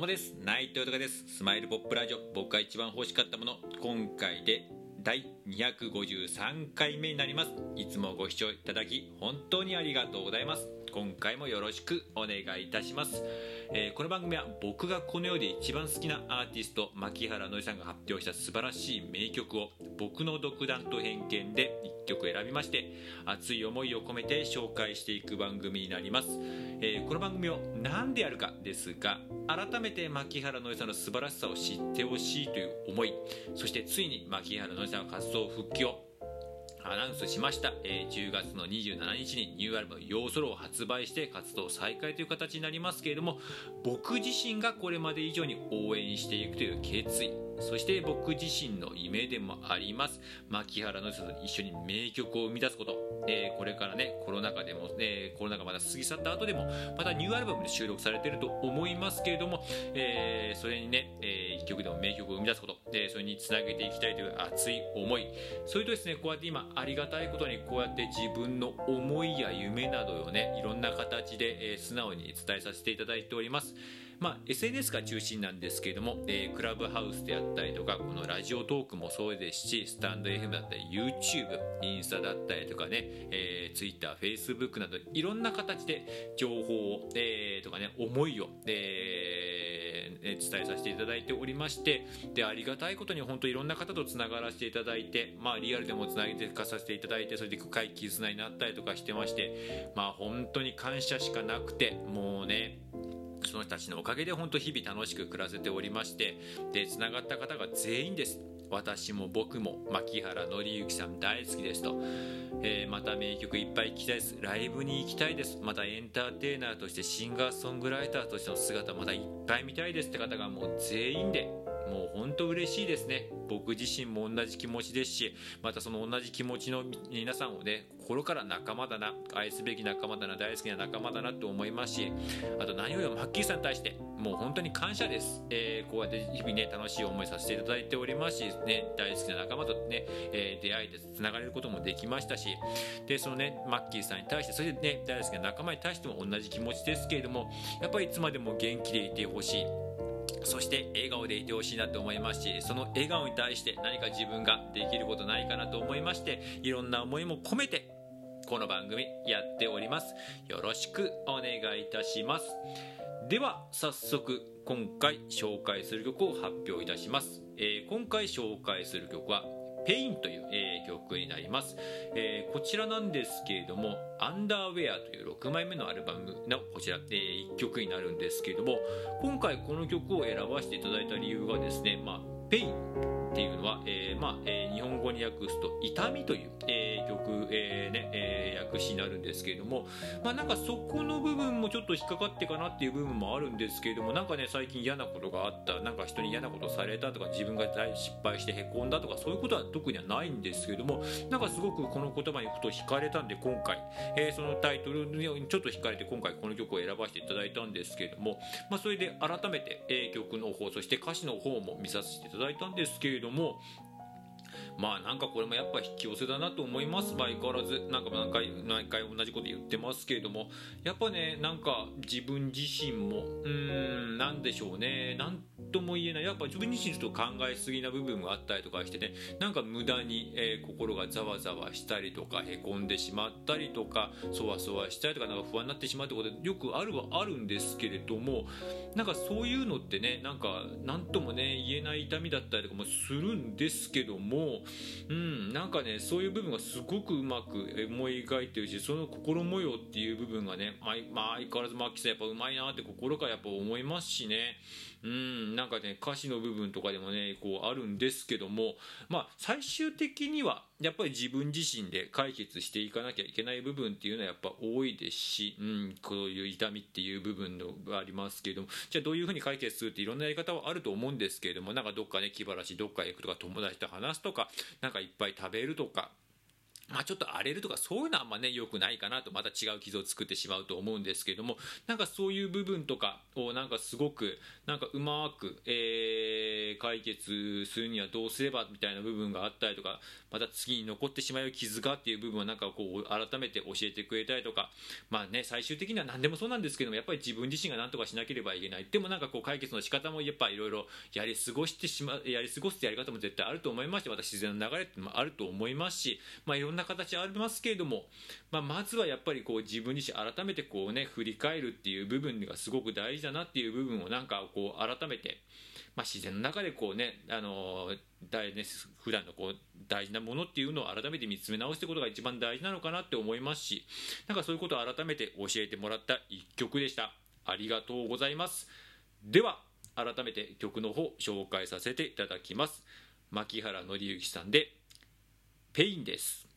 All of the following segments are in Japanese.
うもです内藤豊です。スマイルポップラジオ。僕が一番欲しかったもの。今回で第253回目になります。いつもご視聴いただき本当にありがとうございます。今回もよろしくお願いいたします、えー、この番組は僕がこの世で一番好きなアーティスト牧原のりさんが発表した素晴らしい名曲を僕の独断と偏見で1曲選びまして熱い思いを込めて紹介していく番組になります、えー、この番組を何でやるかですが改めて牧原のりさんの素晴らしさを知ってほしいという思いそしてついに牧原のりさんの活動復帰をアナウンスしました、えー、10月の27日にニューアルバム「ヨーソロ」を発売して活動再開という形になりますけれども僕自身がこれまで以上に応援していくという決意。そして僕自身の夢でもあります。牧原の人と一緒に名曲を生み出すこと、えー、これからねコロナ禍でも、えー、コロナ禍まだ過ぎ去った後でもまたニューアルバムで収録されていると思いますけれども、えー、それにね、えー、一曲でも名曲を生み出すこと、えー、それにつなげていきたいという熱い思い。それとですねこうやって今ありがたいことにこうやって自分の思いや夢などをねいろんな形で、えー、素直に伝えさせていただいております。まあ、SNS が中心なんですけれども、えー、クラブハウスであったりとかこのラジオトークもそうですしスタンド FM だったり YouTube インスタだったりとかね、えー、Twitter、Facebook などいろんな形で情報を、えー、とかね思いを、えー、伝えさせていただいておりましてでありがたいことに本当いろんな方とつながらせていただいて、まあ、リアルでもつなげてかさせていただいてそれで深い絆になったりとかしてましてまあ本当に感謝しかなくてもうねその人たちのおかげで本当日々楽しく暮らせておりましてでつながった方が全員です。私も僕も牧原紀之さん大好きですと、えー、また名曲いっぱい聴きたいです。ライブに行きたいです。またエンターテイナーとしてシンガーソングライターとしての姿またいっぱい見たいですって方がもう全員でもう本当嬉しいですね。僕自身も同じ気持ちですしまたその同じ気持ちの皆さんをね心から仲間だな愛すべき仲間だな大好きな仲間だなって思いますしあと何よりもマッキーさんに対してもう本当に感謝です、えー、こうやって日々ね楽しい思いさせていただいておりますし、ね、大好きな仲間とね、えー、出会いでつながれることもできましたしでそのねマッキーさんに対してそしてね大好きな仲間に対しても同じ気持ちですけれどもやっぱりいつまでも元気でいてほしい。そして笑顔でいてほしいなと思いますしその笑顔に対して何か自分ができることないかなと思いましていろんな思いも込めてこの番組やっております。よろしくお願いいたします。では早速今回紹介する曲を発表いたします、えー、今回紹介する曲は Pain という、えー、曲になります、えー、こちらなんですけれども Underwear という6枚目のアルバムのこちら、えー、1曲になるんですけれども今回この曲を選ばせていただいた理由がですね、まあ、 Pain。っていうのは、えーまあえー、日本語に訳すと「痛み」という、えー、曲、えーねえー、訳詞になるんですけれども、まあ、なんかそこの部分もちょっと引っかかってかなっていう部分もあるんですけれどもなんかね最近嫌なことがあったなんか人に嫌なことされたとか自分が失敗してへこんだとかそういうことは特にはないんですけれどもなんかすごくこの言葉にふと惹かれたんで今回、えー、そのタイトルにちょっと惹かれて今回この曲を選ばせていただいたんですけれども、まあ、それで改めて、えー、曲の方そして歌詞の方も見させていただいたんですけれどもれどもまあなんかこれもやっぱ引き寄せだなと思います。相変わらずなんか何回何回同じこと言ってますけれどもやっぱねなんか自分自身もうーん何でしょうね何とも言えない。やっぱ自分自身ちょっと考えすぎな部分があったりとかしてね。なんか無駄に、えー、心がざわざわしたりとかへこんでしまったりとかそわそわしたりとかなんか不安になってしまうってことよくあるはあるんですけれどもなんかそういうのってねなんか何ともね言えない痛みだったりとかもするんですけどもうんなんかねそういう部分がすごくうまく思い描いてるしその心模様っていう部分がね、まあ、相変わらずマッキーさんやっぱうまいなって心からやっぱ思いますしね。うんなんかね歌詞の部分とかでもねこうあるんですけどもまあ最終的にはやっぱり自分自身で解決していかなきゃいけない部分っていうのはやっぱ多いですし、うん、こういう痛みっていう部分がありますけれどもじゃあどういうふうに解決するっていろんなやり方はあると思うんですけれどもなんかどっかね気晴らしどっかへ行くとか友達と話すとかなんかいっぱい食べるとかまあ、ちょっと荒れるとかそういうのはあんまね良くないかなとまた違う傷を作ってしまうと思うんですけどもなんかそういう部分とかをなんかすごくなんかうまく、えー、解決するにはどうすればみたいな部分があったりとかまた次に残ってしまう傷がっていう部分をなんかこう改めて教えてくれたりとかまあね最終的には何でもそうなんですけどもやっぱり自分自身が何とかしなければいけない。でもなんかこう解決の仕方もやっぱいろいろやり過ごしてしまやり過ごすやり方も絶対あると思いましてまた自然の流れってもあると思いますしまあいろんなな形ありますけれども、まあ、まずはやっぱりこう自分自身改めてこうね振り返るっていう部分がすごく大事だなっていう部分をなんかこう改めて、まあ、自然の中でこうねあの大ね普段のこう大事なものっていうのを改めて見つめ直すってことが一番大事なのかなって思いますしなんかそういうことを改めて教えてもらった一曲でした。ありがとうございます。では改めて曲の方紹介させていただきます。槇原敬之さんで Pain です。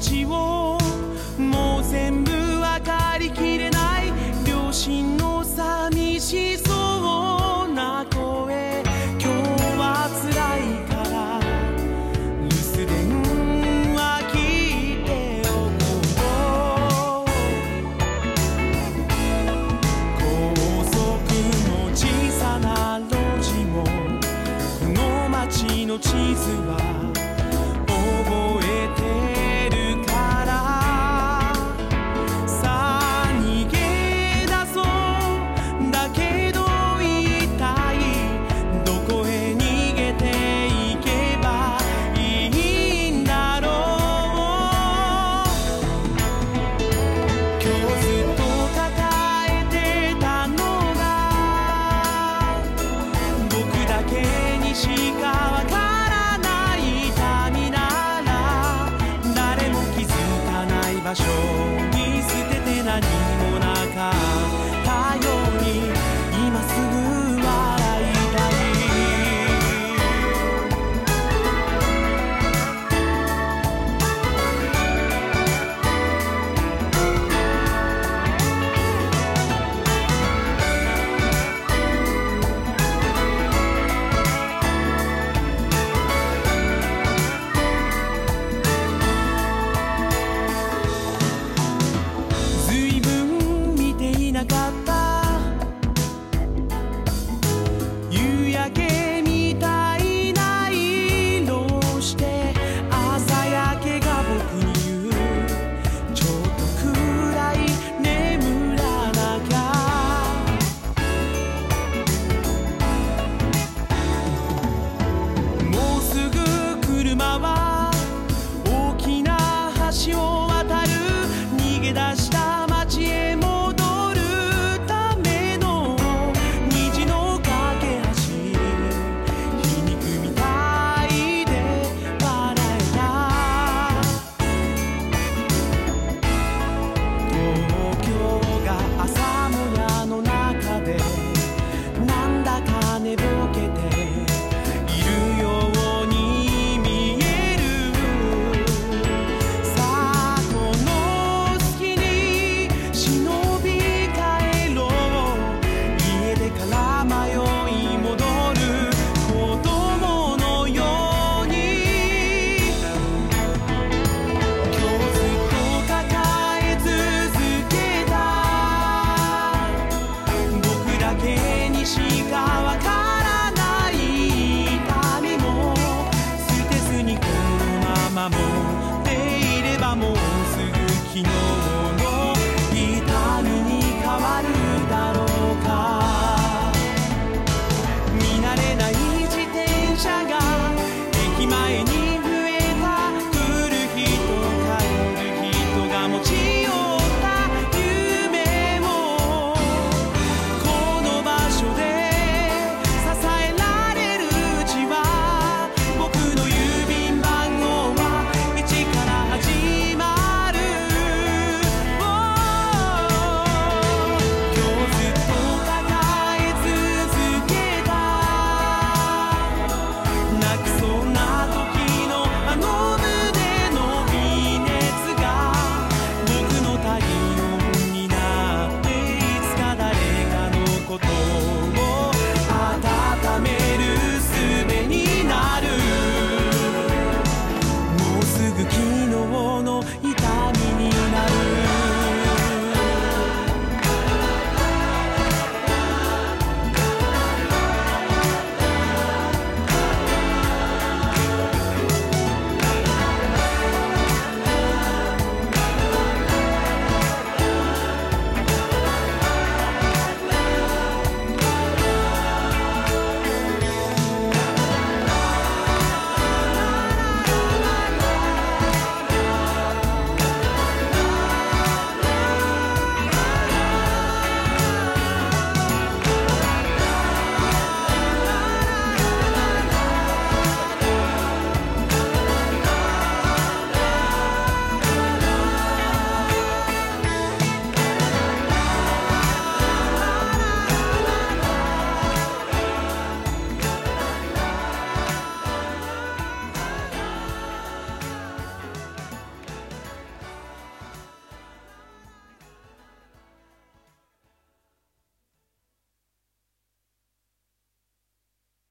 の気